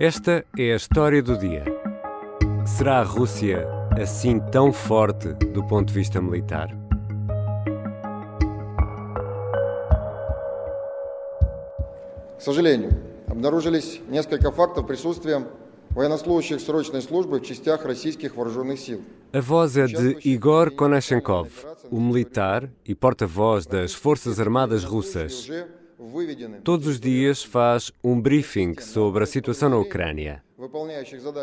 Esta é a história do dia. Será a Rússia assim tão forte do ponto de vista militar? К сожалению, обнаружились несколько фактов присутствия военнослужащих срочной службы в частях российских вооруженных сил. A voz é de Igor Konashenkov, o militar e porta-voz das Forças Armadas Russas. Todos os dias faz um briefing sobre a situação na Ucrânia.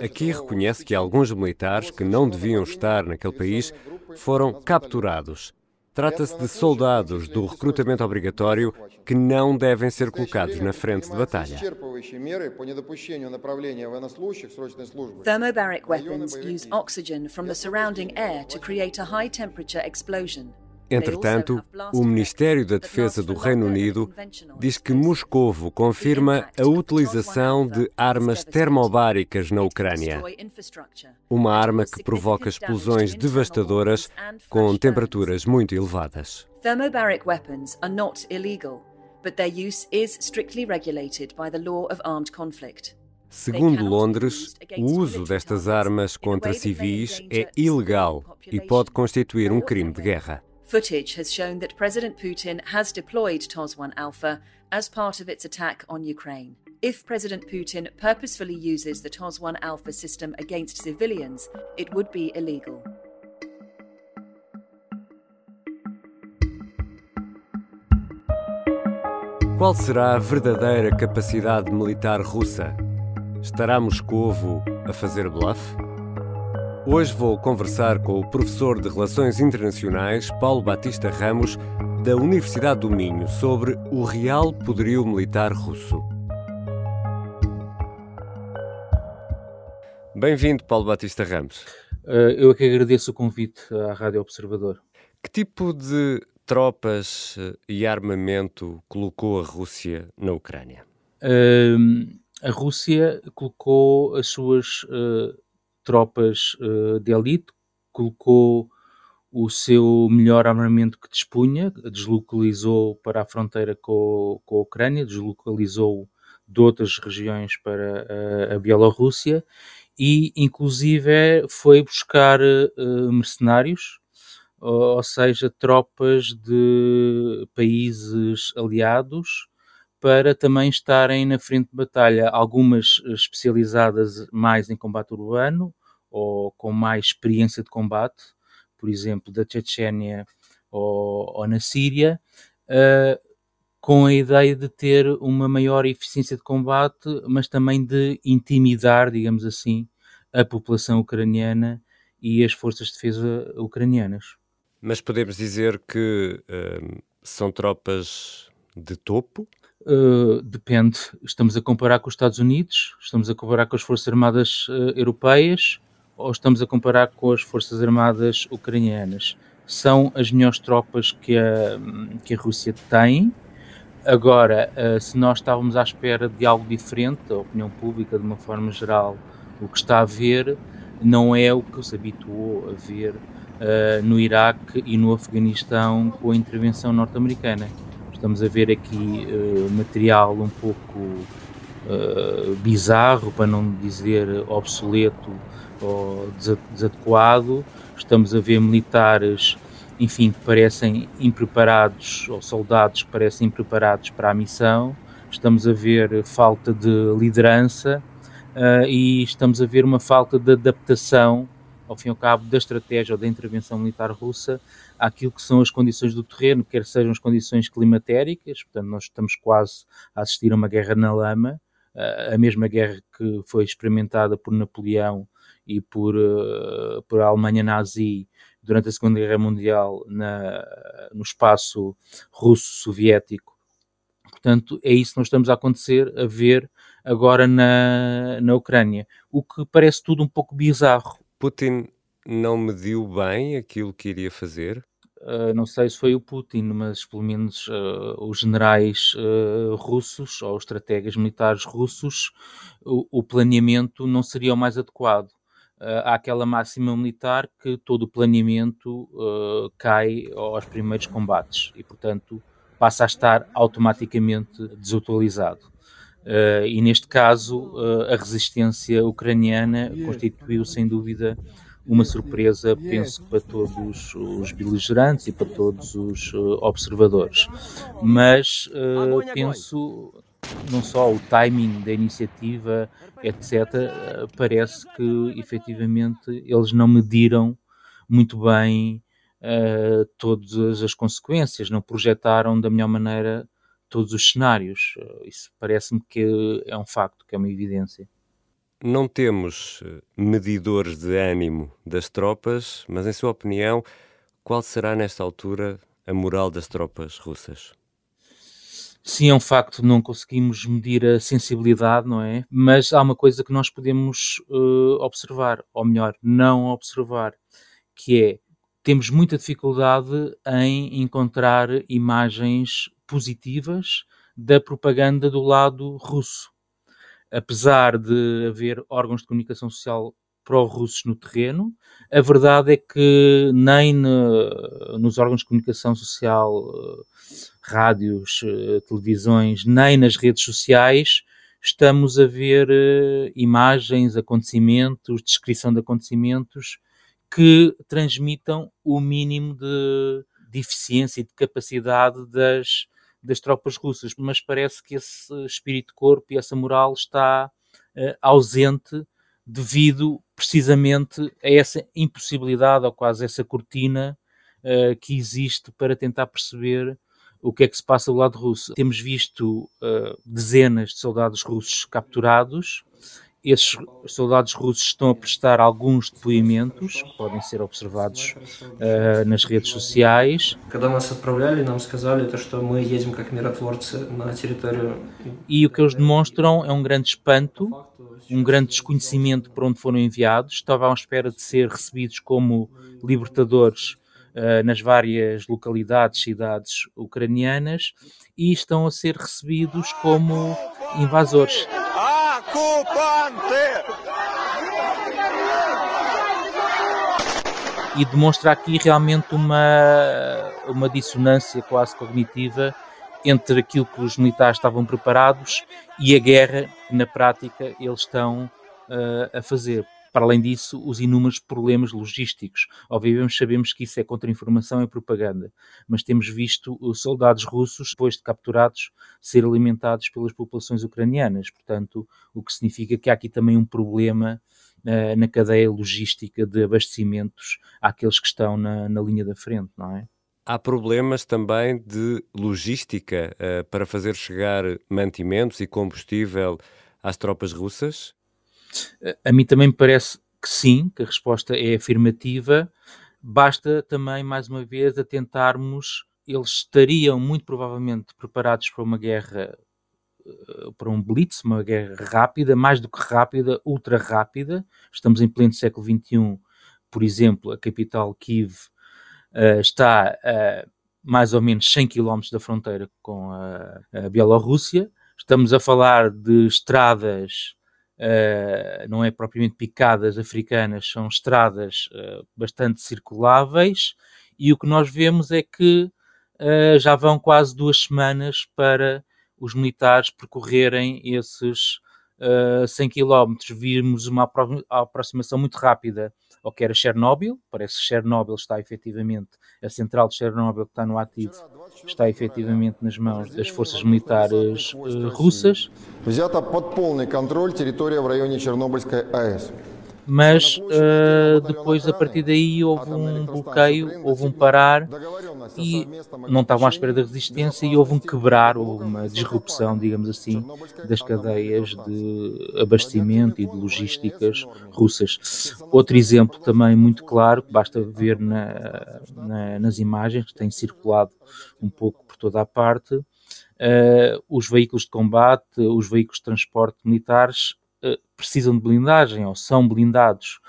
Aqui reconhece que alguns militares que não deviam estar naquele país foram capturados. Trata-se de soldados do recrutamento obrigatório que não devem ser colocados na frente de batalha. Thermobaric weapons use oxygen from the surrounding air to create a high temperature explosion. Entretanto, o Ministério da Defesa do Reino Unido diz que Moscovo confirma a utilização de armas termobáricas na Ucrânia. Uma arma que provoca explosões devastadoras com temperaturas muito elevadas. Thermobaric weapons are not illegal, but their use is strictly regulated by the law of armed conflict. Segundo Londres, o uso destas armas contra civis é ilegal e pode constituir um crime de guerra. Footage has shown that President Putin has deployed TOS 1 Alpha as part of its attack on Ukraine. If President Putin purposefully uses the TOS 1 Alpha system against civilians, it would be illegal. Qual será a verdadeira capacidade militar russa? Estará Moscovo a fazer bluff? Hoje vou conversar com o professor de Relações Internacionais, Paulo Batista Ramos, da Universidade do Minho, sobre o real poderio militar russo. Bem-vindo, Paulo Batista Ramos. Uh, eu é que agradeço o convite à Rádio Observador. Que tipo de tropas e armamento colocou a Rússia na Ucrânia? Uh, a Rússia colocou as suas uh, tropas uh, de elite, colocou o seu melhor armamento que dispunha, deslocalizou para a fronteira com, com a Ucrânia, deslocalizou de outras regiões para a, a Bielorrússia e, inclusive, foi buscar uh, mercenários, ou seja, tropas de países aliados para também estarem na frente de batalha, algumas especializadas mais em combate urbano ou com mais experiência de combate, por exemplo, da Chechênia ou, ou na Síria, uh, com a ideia de ter uma maior eficiência de combate, mas também de intimidar, digamos assim, a população ucraniana e as forças de defesa ucranianas. Mas podemos dizer que uh, são tropas de topo? Uh, depende. Estamos a comparar com os Estados Unidos, estamos a comparar com as Forças Armadas uh, Europeias ou estamos a comparar com as Forças Armadas Ucranianas? São as melhores tropas que a, que a Rússia tem. Agora, uh, se nós estávamos à espera de algo diferente, a opinião pública, de uma forma geral, o que está a ver não é o que se habituou a ver uh, no Iraque e no Afeganistão com a intervenção norte-americana. Estamos a ver aqui uh, material um pouco uh, bizarro, para não dizer obsoleto ou desadequado. Estamos a ver militares, enfim, que parecem impreparados, ou soldados que parecem impreparados para a missão. Estamos a ver falta de liderança uh, e estamos a ver uma falta de adaptação ao fim e ao cabo, da estratégia ou da intervenção militar russa àquilo que são as condições do terreno, quer sejam as condições climatéricas, portanto, nós estamos quase a assistir a uma guerra na lama, a mesma guerra que foi experimentada por Napoleão e por, uh, por a Alemanha nazi durante a Segunda Guerra Mundial na, no espaço russo-soviético. Portanto, é isso que nós estamos a acontecer, a ver agora na, na Ucrânia, o que parece tudo um pouco bizarro. Putin não mediu bem aquilo que iria fazer? Uh, não sei se foi o Putin, mas pelo menos uh, os generais uh, russos ou estrategas militares russos, o, o, planeamento não seria o mais adequado. Há aquela máxima militar que todo o planeamento cai aos primeiros combates e, portanto, passa a estar automaticamente desatualizado. Uh, e neste caso, uh, a resistência ucraniana constituiu sem dúvida uma surpresa, penso para todos os beligerantes e para todos os uh, observadores. Mas penso não só o timing da iniciativa, etc., parece que efetivamente eles não mediram muito bem todas as consequências, não projetaram da melhor maneira todos os cenários. Isso parece-me que é um facto, que é uma evidência. Não temos eh, medidores de ânimo das tropas, mas, em sua opinião, qual será nesta altura a moral das tropas russas? Sim, é um facto, não conseguimos medir a sensibilidade, não é? Mas há uma coisa que nós podemos uh, observar, ou melhor, não observar, que é temos muita dificuldade em encontrar imagens positivas da propaganda do lado russo. Apesar de haver órgãos de comunicação social pró-russos no terreno, a verdade é que nem no, nos órgãos de comunicação social, eh, rádios, eh, televisões, nem nas redes sociais estamos a ver uh, imagens, acontecimentos, descrição de acontecimentos que transmitam o mínimo de, de eficiência e de capacidade das, das tropas russas, mas parece que esse espírito de corpo e essa moral está uh, ausente devido precisamente a essa impossibilidade ou quase essa cortina uh, que existe para tentar perceber o que é que se passa do lado russo. Temos visto uh, dezenas de soldados russos capturados esses soldados russos estão a prestar alguns depoimentos que podem ser observados uh, nas redes sociais. E o que eles demonstram é um grande espanto, um grande desconhecimento por onde foram enviados. Estavam à espera de ser recebidos como libertadores uh, nas várias localidades, cidades ucranianas e estão a ser recebidos como invasores. E demonstra aqui realmente uma, uma dissonância quase cognitiva entre aquilo que os militares estavam preparados e a guerra que na prática eles estão uh, a fazer. Para além disso, os inúmeros problemas logísticos. Obviamente sabemos que isso é contra-informação e propaganda, mas temos visto os soldados russos, depois de capturados, ser alimentados pelas populações ucranianas. Portanto, o que significa que há aqui também um problema uh, na cadeia logística de abastecimentos àqueles que estão na, na linha da frente, não é? Há problemas também de logística uh, para fazer chegar mantimentos e combustível às tropas russas? A mim também me parece que sim, que a resposta é afirmativa. Basta também, mais uma vez, atentarmos. Eles estariam muito provavelmente preparados para uma guerra, eh, para um blitz, uma guerra rápida, mais do que rápida, ultra rápida. Estamos em pleno século XXI, por exemplo, a capital Kiev uh, está a mais ou menos 100 km da fronteira com a, a Bielorrússia. Estamos a falar de estradas não é propriamente picadas africanas, são estradas uh, bastante circuláveis, e o que nós vemos é que uh, já vão quase duas semanas para os militares percorrerem esses uh, 100 km. Vimos uma aproximação muito rápida ao que era Chernobyl, parece que Chernobyl está efetivamente, a central de Chernobyl que está no ativo, está efetivamente nas mãos das forças militares uh, russas. Взята под полный контроль территория в районе Чернобыльской АЭС mas uh, depois a partir daí houve um bloqueio, houve um parar e não estavam à espera da resistência e houve um quebrar, houve uma disrupção, digamos assim, das cadeias de abastecimento e de logísticas russas. Outro exemplo também muito claro, que basta ver na, na, nas imagens que têm circulado um pouco por toda a parte, uh, os veículos de combate, os veículos de transporte militares precisam de blindagem ou são blindados,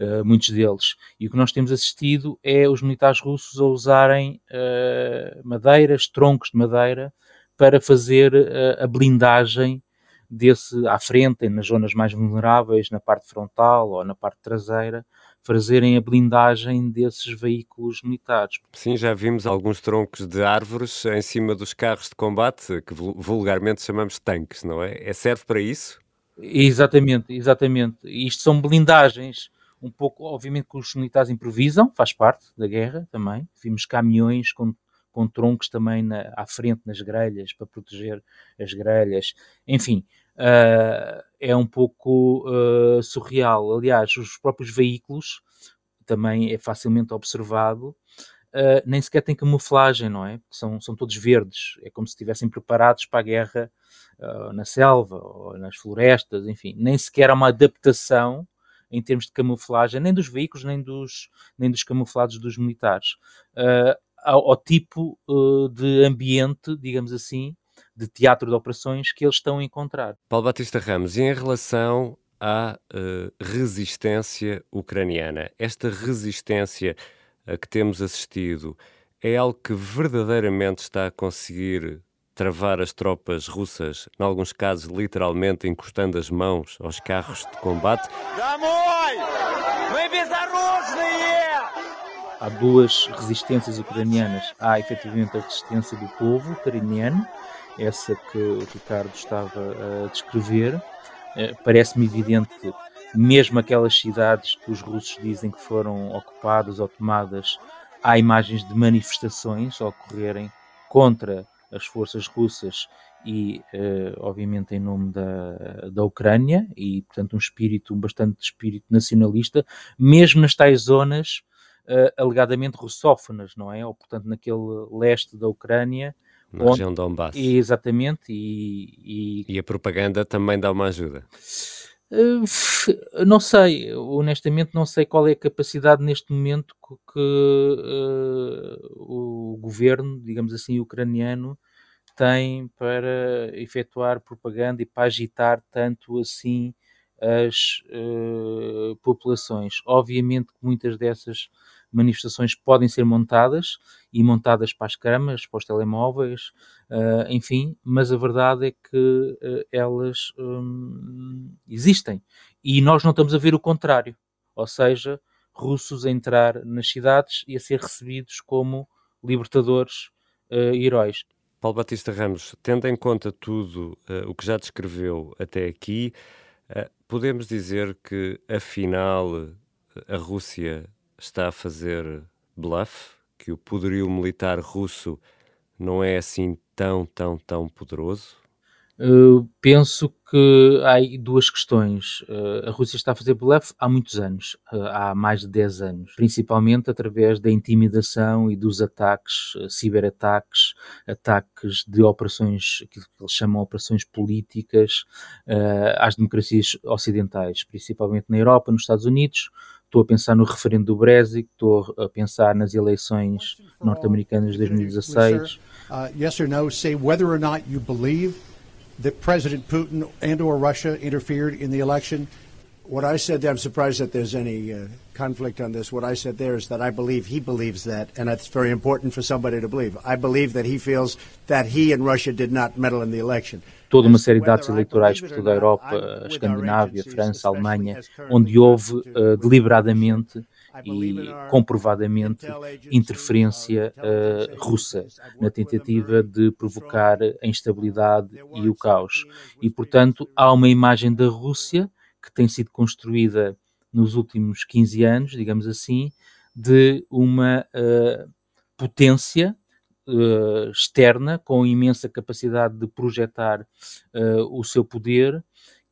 uh, muitos deles. E o que nós temos assistido é os militares russos a usarem uh, madeiras, troncos de madeira, para fazer a blindagem desse à frente, nas zonas mais vulneráveis, na parte frontal ou na parte traseira, fazerem a blindagem desses veículos militares. Sim, já vimos alguns troncos de árvores em cima dos carros de combate, que vulgarmente chamamos tanques, não é? É serve para isso? Exatamente, exatamente. Isto são blindagens, um pouco, obviamente, que os militares improvisam, faz parte da guerra também. Vimos caminhões com, com troncos também na, à frente nas grelhas para proteger as grelhas. Enfim, uh, é um pouco uh, surreal. Aliás, os próprios veículos também é facilmente observado. Uh, nem sequer têm camuflagem, não é? São, são todos verdes. É como se estivessem preparados para a guerra uh, na selva ou nas florestas, enfim. Nem sequer há uma adaptação em termos de camuflagem, nem dos veículos, nem dos, nem dos camuflados dos militares, uh, ao, ao, tipo de ambiente, digamos assim, de teatro de operações que eles estão a encontrar. Paulo Batista Ramos, e em relação à uh, resistência ucraniana, esta resistência a que temos assistido é algo que verdadeiramente está a conseguir travar as tropas russas, em alguns casos literalmente encostando as mãos aos carros de combate? Há duas resistências ucranianas. Há efetivamente a resistência do povo ucraniano, essa que o Ricardo estava a descrever. Eh, parece-me evidente que, mesmo aquelas cidades que os russos dizem que foram ocupadas ou tomadas, há imagens de manifestações a ocorrerem contra as forças russas e, uh, obviamente, em nome da, da Ucrânia, e, portanto, um espírito, um bastante espírito nacionalista, mesmo nas tais zonas uh, alegadamente russófonas, não é? Ou, portanto, naquele leste da Ucrânia, na onde, região de Donbass. Exatamente. E, e... e, a propaganda também dá uma ajuda. Uh, não sei, honestamente não sei qual é a capacidade neste momento que, que uh, o governo, digamos assim, ucraniano tem para efetuar propaganda e para agitar tanto assim as uh, populações. Obviamente que muitas dessas manifestações podem ser montadas e montadas para as câmaras, para os telemóveis, uh, enfim, mas a verdade é que uh, elas um, existem e nós não estamos a ver o contrário, ou seja, russos a entrar nas cidades e a ser recebidos como libertadores uh, heróis. Paulo Batista Ramos, tendo em conta tudo o que já descreveu até aqui, podemos dizer que afinal a Rússia está a fazer bluff, que o poderio militar russo não é assim tão, tão, tão poderoso? Uh, penso que há duas questões. Uh, a Rússia está a fazer bluff há muitos anos, uh, há mais de 10 anos, principalmente através da intimidação e dos ataques, ciberataques, ataques de operações, que eles chamam operações políticas, às democracias ocidentais, principalmente na Europa, nos Estados Unidos, estou a pensar no referendo do Brexit, estou a pensar nas eleições norte-americanas de 2016. Uh, yes or no, say whether or not you believe that President Putin and or Russia interfered in the election. What I said there, I'm surprised that there's any uh, conflict on this. What I said there is that I believe he believes that, and that's very important for somebody to believe. I believe that he feels that he and Russia did not meddle in the election. Toda uma série de atos eleitorais por toda a Europa, a Escandinávia, a França, a Alemanha, onde houve uh, deliberadamente e comprovadamente interferência uh, russa na tentativa de provocar a instabilidade e o caos. E, portanto, há uma imagem da Rússia que tem sido construída nos últimos 15 anos, digamos assim, de uma uh, potência uh, externa com imensa capacidade de projetar uh, o seu poder,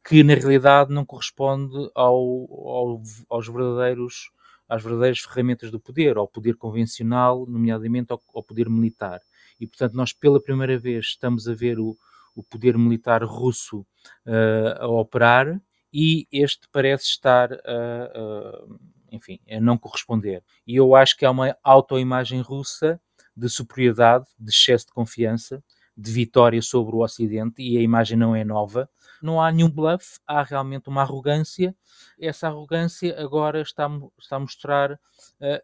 que na realidade não corresponde ao, ao, aos verdadeiros às verdadeiras ferramentas do poder, ao poder convencional, nomeadamente ao, ao poder militar. E, portanto, nós pela primeira vez estamos a ver o, o poder militar russo uh, a operar e este parece estar a, enfim, a não corresponder. E eu acho que há uma autoimagem russa de superioridade, de excesso de confiança, de vitória sobre o Ocidente, e a imagem não é nova. Não há nenhum bluff, há realmente uma arrogância. Essa arrogância agora está, está a mostrar uh,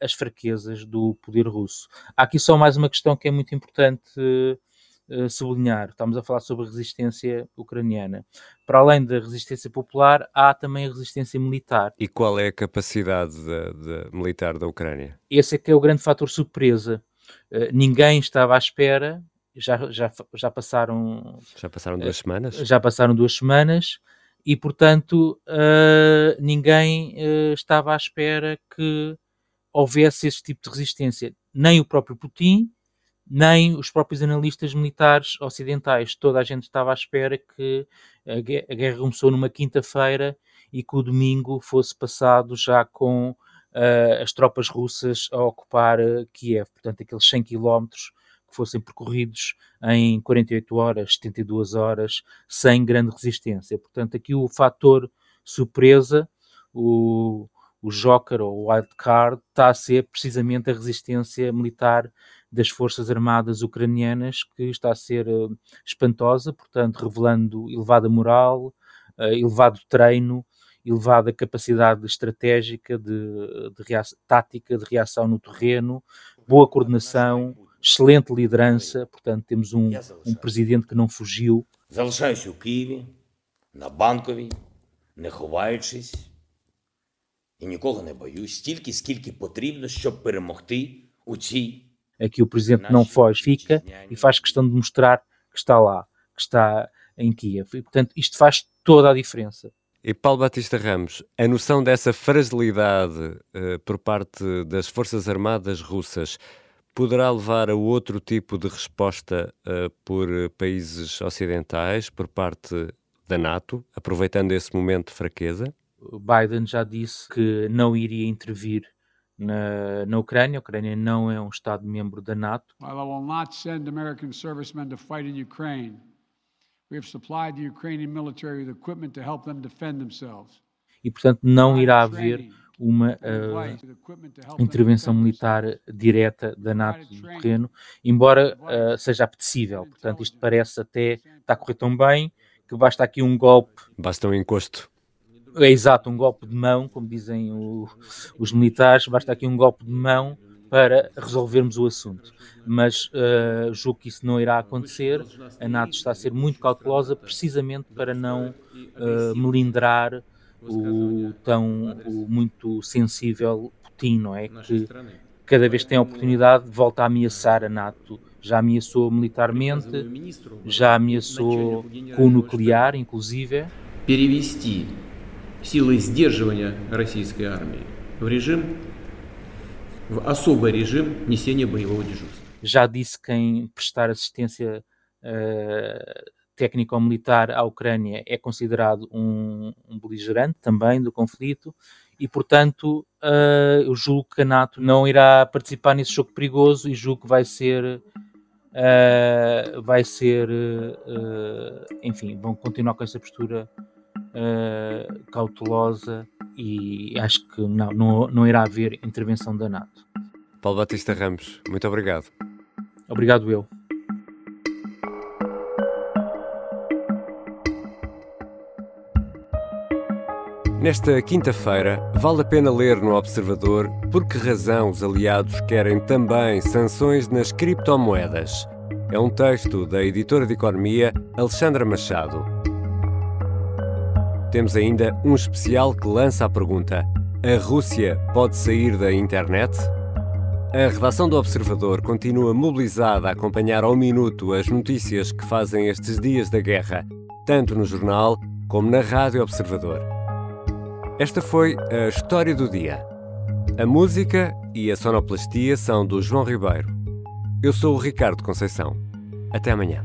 as fraquezas do poder russo. Há aqui só mais uma questão que é muito importante uh, sublinhar. Estamos a falar sobre a resistência ucraniana. Para além da resistência popular, há também a resistência militar. E qual é a capacidade de, de militar da Ucrânia? Esse é que é o grande fator surpresa. Uh, ninguém estava à espera. Já, já, já passaram. Já passaram duas semanas? Já passaram duas semanas e, portanto, uh, ninguém uh, estava à espera que houvesse esse tipo de resistência. Nem o próprio Putin, nem os próprios analistas militares ocidentais. Toda a gente estava à espera que a guerra começou numa quinta-feira e que o domingo fosse passado já com uh, as tropas russas a ocupar Kiev. Portanto, aqueles 100 quilómetros que fossem percorridos em 48 horas, 72 horas, sem grande resistência. Portanto, aqui o fator surpresa, o, o Joker ou o Wild Card, está a ser precisamente a resistência militar das Forças Armadas ucranianas, que está a ser uh, espantosa, portanto, revelando elevada moral, elevado treino, elevada capacidade estratégica, de, de tática, de reação no terreno, boa coordenação, excelente liderança, portanto, temos um, um presidente que não fugiu. Залишаюсь у Києві, на Банковій, не ховаючись, і нікого не боюсь, стільки, скільки потрібно, щоб перемогти у цій. Aqui o presidente não foge, fica e faz questão de mostrar que está lá, que está em Kiev. E, portanto, isto faz toda a diferença. E Paulo Batista Ramos, a noção dessa fragilidade uh, por parte das Forças Armadas russas poderá levar a outro tipo de resposta uh, por países ocidentais, por parte da NATO, aproveitando esse momento de fraqueza? Biden já disse que não iria intervir na, na Ucrânia. A Ucrânia não é um Estado-membro da NATO. I will not send American servicemen to fight in Ukraine, we have supplied the Ukrainian military with equipment to help them defend themselves. E, portanto, não irá haver uma uh, intervenção militar direta da NATO no terreno, embora uh, seja apetecível. Portanto, isto parece até está a correr tão bem que basta aqui um golpe. Basta um encosto. É exato, um golpe de mão, como dizem o, os militares, basta aqui um golpe de mão para resolvermos o assunto. Mas uh, julgo que isso não irá acontecer. A NATO está a ser muito cautelosa precisamente para não melindrar o tão o muito sensível Putin, não é? Que cada vez que tem a oportunidade volta a ameaçar a NATO. Já ameaçou militarmente, já ameaçou com o nuclear, inclusive. Перевести силы сдерживания российской армии в режим, в особый режим несения боевого дежурства. Já disse quem prestar assistência uh, técnico-militar à Ucrânia é considerado um, um beligerante também do conflito e, portanto, uh, eu julgo que a NATO não irá participar nesse jogo perigoso e julgo que vai ser, uh, vai ser, uh, enfim, vão continuar com essa postura cautelosa e acho que não, não, não irá haver intervenção da NATO. Paulo Batista Ramos, muito obrigado. Obrigado eu. Nesta quinta-feira, vale a pena ler no Observador por que razão os aliados querem também sanções nas criptomoedas. É um texto da editora de economia Alexandra Machado. Temos ainda um especial que lança a pergunta: a Rússia pode sair da internet? A redação do Observador continua mobilizada a acompanhar ao minuto as notícias que fazem estes dias da guerra, tanto no jornal como na Rádio Observador. Esta foi a história do dia. A música e a sonoplastia são do João Ribeiro. Eu sou o Ricardo Conceição. Até amanhã.